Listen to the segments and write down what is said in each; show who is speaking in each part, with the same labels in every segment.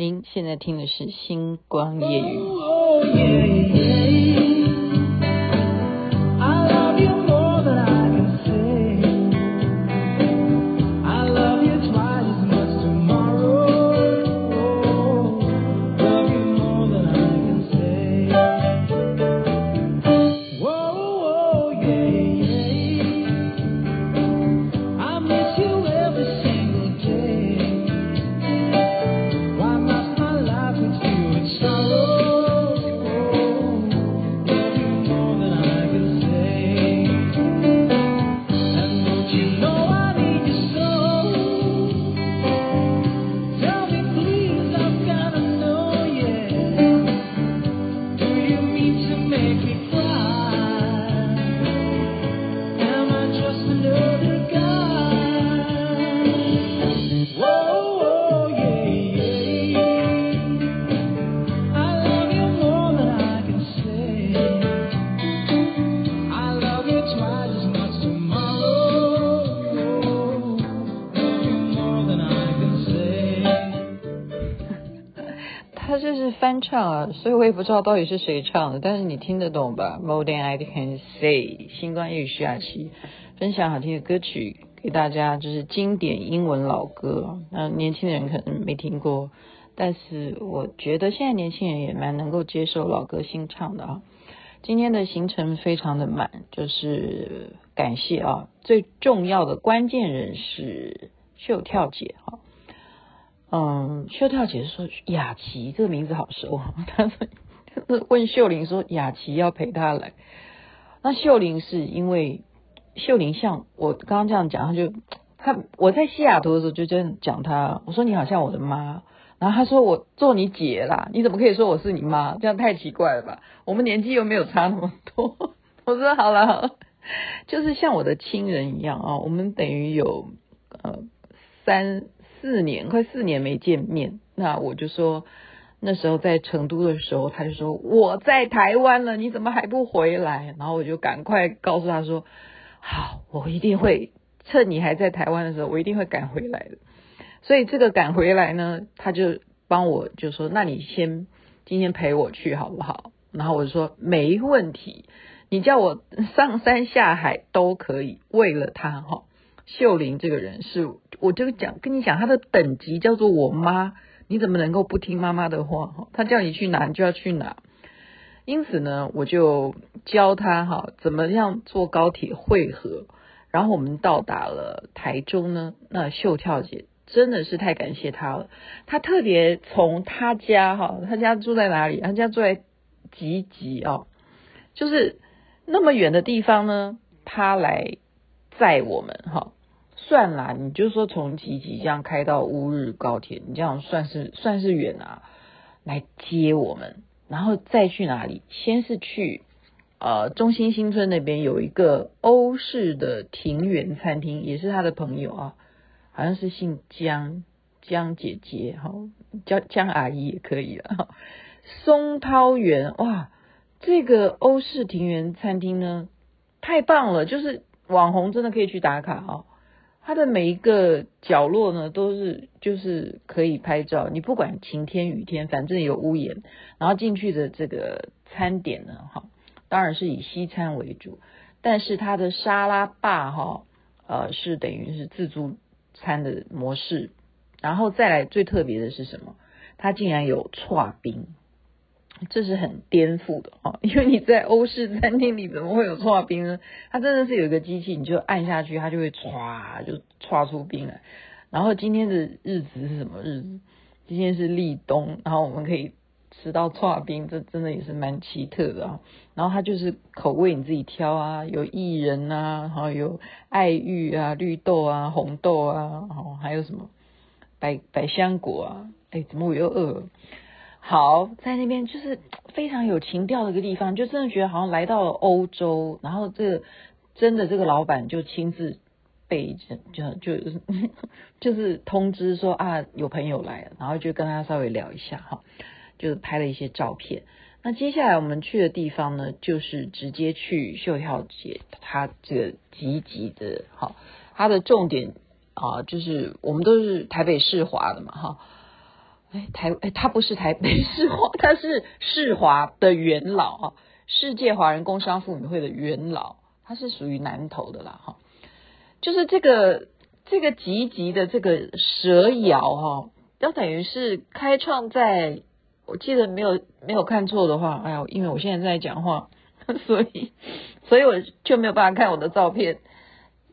Speaker 1: 您现在听的是《星光夜语》。唱啊，所以我也不知道到底是谁唱的，但是你听得懂吧？More than I can say，星光夜语徐雅琪分享好听的歌曲给大家，就是经典英文老歌。那年轻人可能没听过，但是我觉得现在年轻人也蛮能够接受老歌新唱的啊。今天的行程非常的满，就是感谢啊，最重要的关键人是秀跳姐哈。嗯，秀跳姐说雅琪这个名字好熟，她说问秀玲说雅琪要陪她来，那秀玲是因为秀玲像我刚刚这样讲，她就她我在西雅图的时候就这样讲她，我说你好像我的妈，然后她说我做你姐啦，你怎么可以说我是你妈？这样太奇怪了吧？我们年纪又没有差那么多。我说好了好了，就是像我的亲人一样啊，我们等于有呃三。四年，快四年没见面，那我就说那时候在成都的时候，他就说我在台湾了，你怎么还不回来？然后我就赶快告诉他说，好，我一定会趁你还在台湾的时候，我一定会赶回来的。所以这个赶回来呢，他就帮我就说，那你先今天陪我去好不好？然后我就说没问题，你叫我上山下海都可以，为了他哈。秀玲这个人是，我就讲跟你讲，他的等级叫做我妈，你怎么能够不听妈妈的话？哈，她叫你去哪，你就要去哪。因此呢，我就教他哈，怎么样坐高铁汇合。然后我们到达了台中呢，那秀跳姐真的是太感谢她了。她特别从她家哈，她家住在哪里？她家住在集集哦，就是那么远的地方呢，她来载我们哈。算啦，你就说从吉吉这样开到乌日高铁，你这样算是算是远啊，来接我们，然后再去哪里？先是去呃中心新村那边有一个欧式的庭园餐厅，也是他的朋友啊，好像是姓江江姐姐哈，叫江阿姨也可以了。松涛园哇，这个欧式庭园餐厅呢，太棒了，就是网红真的可以去打卡啊。它的每一个角落呢，都是就是可以拍照。你不管晴天雨天，反正有屋檐。然后进去的这个餐点呢，哈，当然是以西餐为主。但是它的沙拉吧，哈，呃，是等于是自助餐的模式。然后再来最特别的是什么？它竟然有剉冰。这是很颠覆的哦，因为你在欧式餐厅里怎么会有剉冰呢？它真的是有一个机器，你就按下去，它就会唰就唰出冰来。然后今天的日子是什么日子？今天是立冬，然后我们可以吃到剉冰，这真的也是蛮奇特的啊。然后它就是口味你自己挑啊，有薏仁啊，然后有爱玉啊、绿豆啊、红豆啊，然后还有什么百百香果啊？哎，怎么我又饿了？好，在那边就是非常有情调的一个地方，就真的觉得好像来到了欧洲。然后这个真的这个老板就亲自被就就就就是通知说啊有朋友来了，然后就跟他稍微聊一下哈，就拍了一些照片。那接下来我们去的地方呢，就是直接去秀跳姐她这个集集的哈，它的重点啊就是我们都是台北市华的嘛哈。哎，台哎，他不是台 北世华，他是世华的元老啊，世界华人工商妇女会的元老，他是属于南投的啦哈。就是这个这个吉吉的这个蛇窑哈，要等于是开创在，我记得没有没有看错的话，哎呀，因为我现在在讲话，所以所以我就没有办法看我的照片，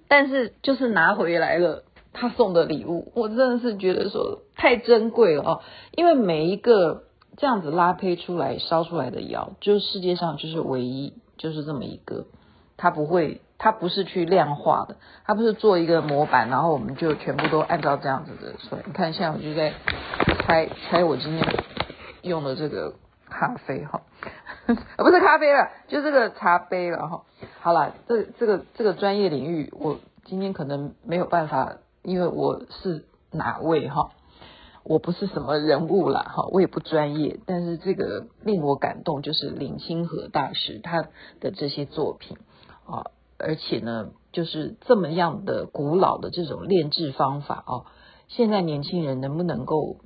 Speaker 1: 但是就是拿回来了。他送的礼物，我真的是觉得说太珍贵了哦，因为每一个这样子拉胚出来烧出来的窑，就是世界上就是唯一就是这么一个，它不会，它不是去量化的，它不是做一个模板，然后我们就全部都按照这样子的。所以你看，现在我就在拆拆我今天用的这个咖啡哈，不是咖啡了，就这个茶杯了哈。好了，这这个这个专业领域，我今天可能没有办法。因为我是哪位哈，我不是什么人物啦哈，我也不专业，但是这个令我感动，就是林清河大师他的这些作品啊，而且呢，就是这么样的古老的这种炼制方法啊，现在年轻人能不能够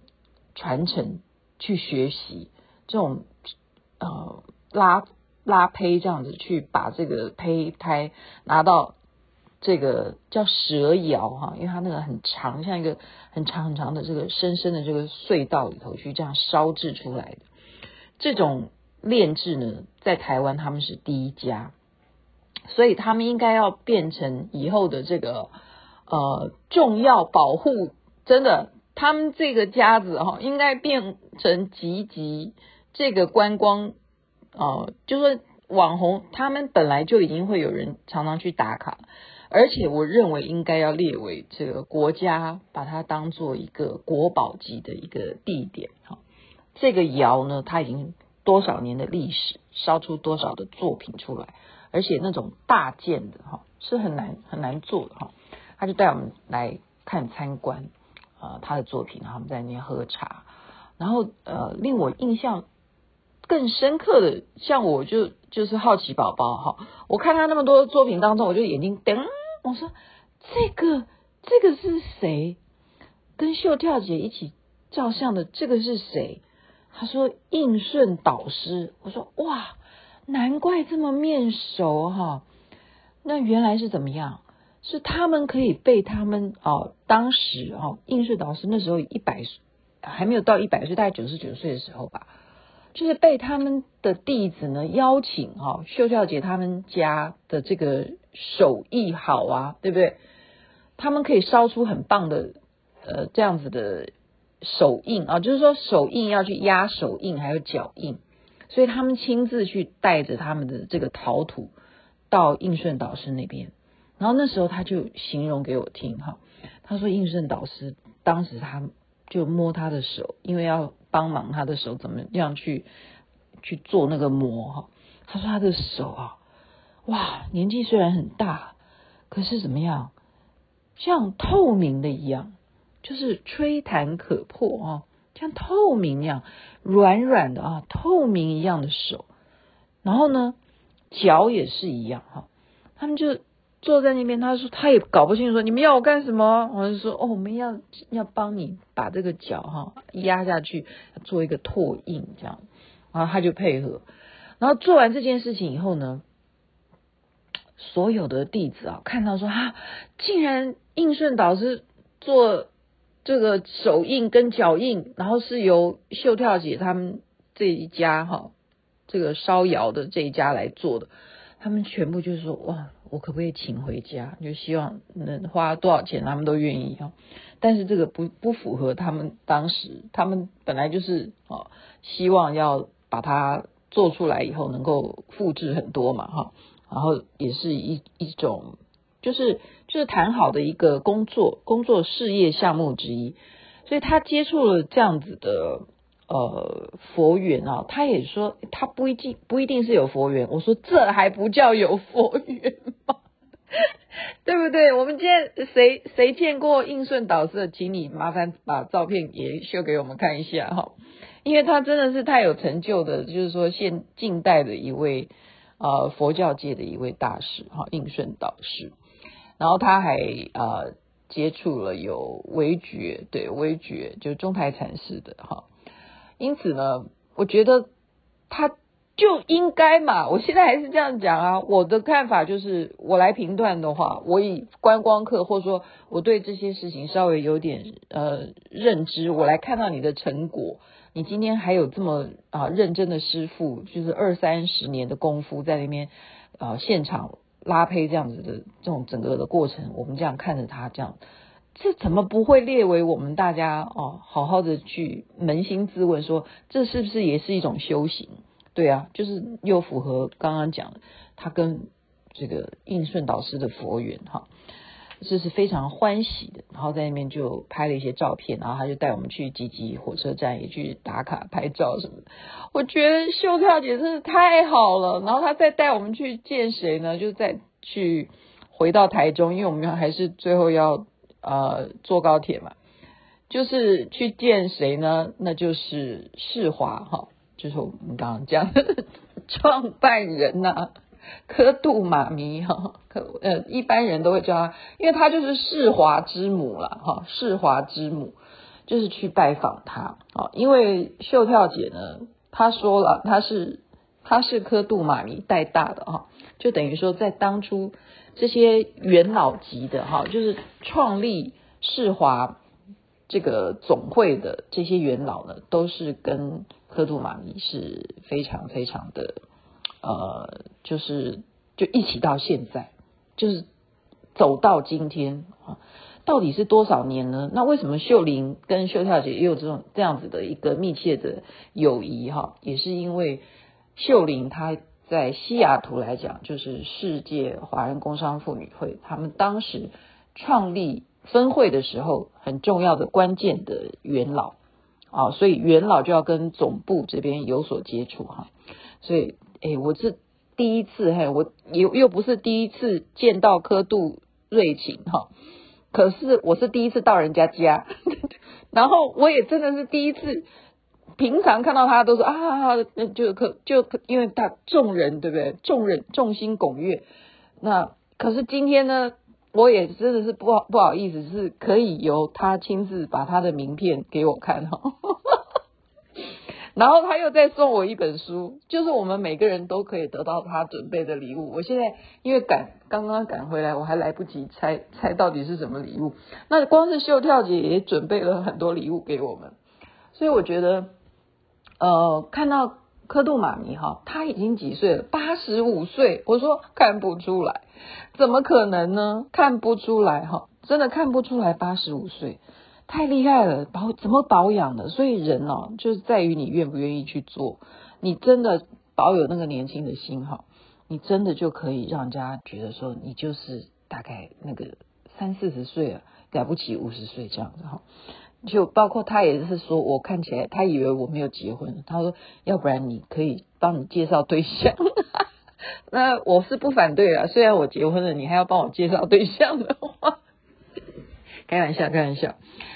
Speaker 1: 传承去学习这种呃拉拉胚这样子去把这个胚胎拿到。这个叫蛇窑哈，因为它那个很长，像一个很长很长的这个深深的这个隧道里头去这样烧制出来的这种炼制呢，在台湾他们是第一家，所以他们应该要变成以后的这个呃重要保护，真的，他们这个家子哈，应该变成集集这个观光呃，就是说网红，他们本来就已经会有人常常去打卡。而且我认为应该要列为这个国家把它当做一个国宝级的一个地点哈。这个窑呢，它已经多少年的历史，烧出多少的作品出来，而且那种大件的哈是很难很难做的哈。他就带我们来看参观啊他的作品，然后我们在那边喝茶，然后呃令我印象更深刻的，像我就就是好奇宝宝哈，我看他那么多作品当中，我就眼睛噔。我说这个这个是谁？跟秀跳姐一起照相的这个是谁？他说应顺导师。我说哇，难怪这么面熟哈。那原来是怎么样？是他们可以被他们哦，当时哦，应顺导师那时候一百岁还没有到一百岁，大概九十九岁的时候吧。就是被他们的弟子呢邀请哈，秀跳姐他们家的这个手艺好啊，对不对？他们可以烧出很棒的呃这样子的手印啊，就是说手印要去压手印，还有脚印，所以他们亲自去带着他们的这个陶土到应顺导师那边，然后那时候他就形容给我听哈，他说应顺导师当时他就摸他的手，因为要。帮忙他的手怎么样去去做那个模哈？他说他的手啊，哇，年纪虽然很大，可是怎么样，像透明的一样，就是吹弹可破啊，像透明一样软软的啊，透明一样的手。然后呢，脚也是一样哈，他们就。坐在那边，他说他也搞不清楚，说你们要我干什么？我就说哦，我们要要帮你把这个脚哈压下去，做一个拓印这样，然后他就配合。然后做完这件事情以后呢，所有的弟子啊看到说啊，竟然应顺导师做这个手印跟脚印，然后是由秀跳姐他们这一家哈，这个烧窑的这一家来做的，他们全部就是说哇。我可不可以请回家？就希望能花多少钱，他们都愿意哈。但是这个不不符合他们当时，他们本来就是啊，希望要把它做出来以后能够复制很多嘛哈。然后也是一一种，就是就是谈好的一个工作工作事业项目之一。所以他接触了这样子的。呃，佛缘啊，他也说他不一定不一定是有佛缘。我说这还不叫有佛缘吗？对不对？我们今天谁谁见过应顺导师，请你麻烦把照片也秀给我们看一下哈，因为他真的是太有成就的，就是说现近代的一位呃佛教界的一位大师哈，应顺导师。然后他还呃接触了有微觉，对微觉就中台禅师的哈，因此呢，我觉得他就应该嘛，我现在还是这样讲啊，我的看法就是，我来评断的话，我以观光客或者说我对这些事情稍微有点呃认知，我来看到你的成果，你今天还有这么啊认真的师父，就是二三十年的功夫在那边啊现场。拉胚这样子的这种整个的过程，我们这样看着他这样，这怎么不会列为我们大家哦好好的去扪心自问说，这是不是也是一种修行？对啊，就是又符合刚刚讲的，他跟这个应顺导师的佛缘哈。这是非常欢喜的，然后在那边就拍了一些照片，然后他就带我们去集集火车站也去打卡拍照什么的。我觉得秀跳姐真是太好了，然后他再带我们去见谁呢？就再去回到台中，因为我们还是最后要呃坐高铁嘛，就是去见谁呢？那就是世华哈，就是我们刚刚讲的 创办人呐、科度妈咪哈，可呃一般人都会叫她，因为她就是世华之母了哈，世华之母就是去拜访她啊，因为秀跳姐呢，她说了她是她是科度妈咪带大的哈，就等于说在当初这些元老级的哈，就是创立世华这个总会的这些元老呢，都是跟科度妈咪是非常非常的。呃，就是就一起到现在，就是走到今天啊，到底是多少年呢？那为什么秀玲跟秀跳姐也有这种这样子的一个密切的友谊哈？也是因为秀玲她在西雅图来讲，就是世界华人工商妇女会，他们当时创立分会的时候，很重要的关键的元老啊，所以元老就要跟总部这边有所接触哈，所以。哎，我是第一次嘿，我又又不是第一次见到科度瑞晴哈，可是我是第一次到人家家，然后我也真的是第一次，平常看到他都说啊，就可就因为他众人对不对？众人众星拱月，那可是今天呢，我也真的是不好不好意思，是可以由他亲自把他的名片给我看哈。然后他又再送我一本书，就是我们每个人都可以得到他准备的礼物。我现在因为赶刚刚赶回来，我还来不及猜猜到底是什么礼物。那光是秀跳姐也准备了很多礼物给我们，所以我觉得，呃，看到科度妈咪哈，她已经几岁了？八十五岁。我说看不出来，怎么可能呢？看不出来哈，真的看不出来八十五岁。太厉害了，保怎么保养的？所以人哦，就是在于你愿不愿意去做。你真的保有那个年轻的心哈，你真的就可以让人家觉得说你就是大概那个三四十岁了，了不起五十岁这样子哈。就包括他也是说，我看起来他以为我没有结婚，他说要不然你可以帮你介绍对象。那我是不反对啊，虽然我结婚了，你还要帮我介绍对象的话，开玩笑，开玩笑。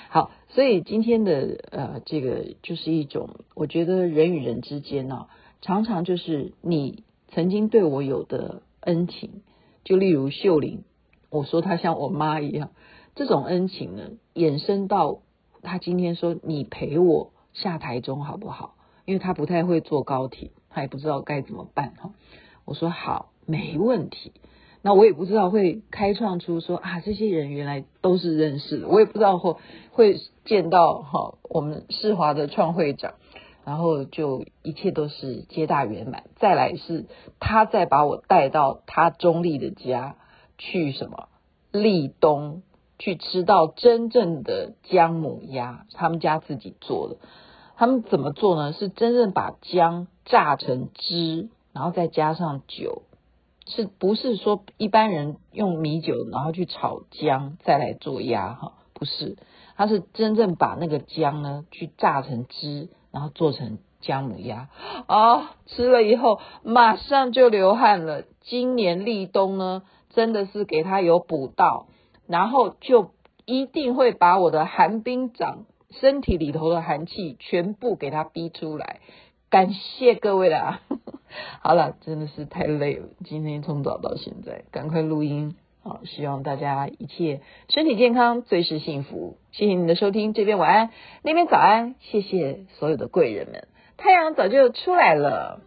Speaker 1: 好，所以今天的呃，这个就是一种，我觉得人与人之间呢、啊，常常就是你曾经对我有的恩情，就例如秀玲，我说她像我妈一样，这种恩情呢，衍生到她今天说你陪我下台中好不好？因为她不太会坐高铁，她也不知道该怎么办哈。我说好，没问题。那我也不知道会开创出说啊，这些人原来都是认识的，我也不知道会会见到哈我们世华的创会长，然后就一切都是皆大圆满。再来是他再把我带到他中立的家去什么立冬去吃到真正的姜母鸭，他们家自己做的。他们怎么做呢？是真正把姜榨成汁，然后再加上酒。是不是说一般人用米酒然后去炒姜再来做鸭哈？不是，他是真正把那个姜呢去榨成汁，然后做成姜母鸭啊、哦，吃了以后马上就流汗了。今年立冬呢，真的是给他有补到，然后就一定会把我的寒冰掌身体里头的寒气全部给他逼出来。感谢各位啦，好了，真的是太累了，今天从早到现在，赶快录音好，希望大家一切身体健康，最是幸福。谢谢你的收听，这边晚安，那边早安，谢谢所有的贵人们。太阳早就出来了。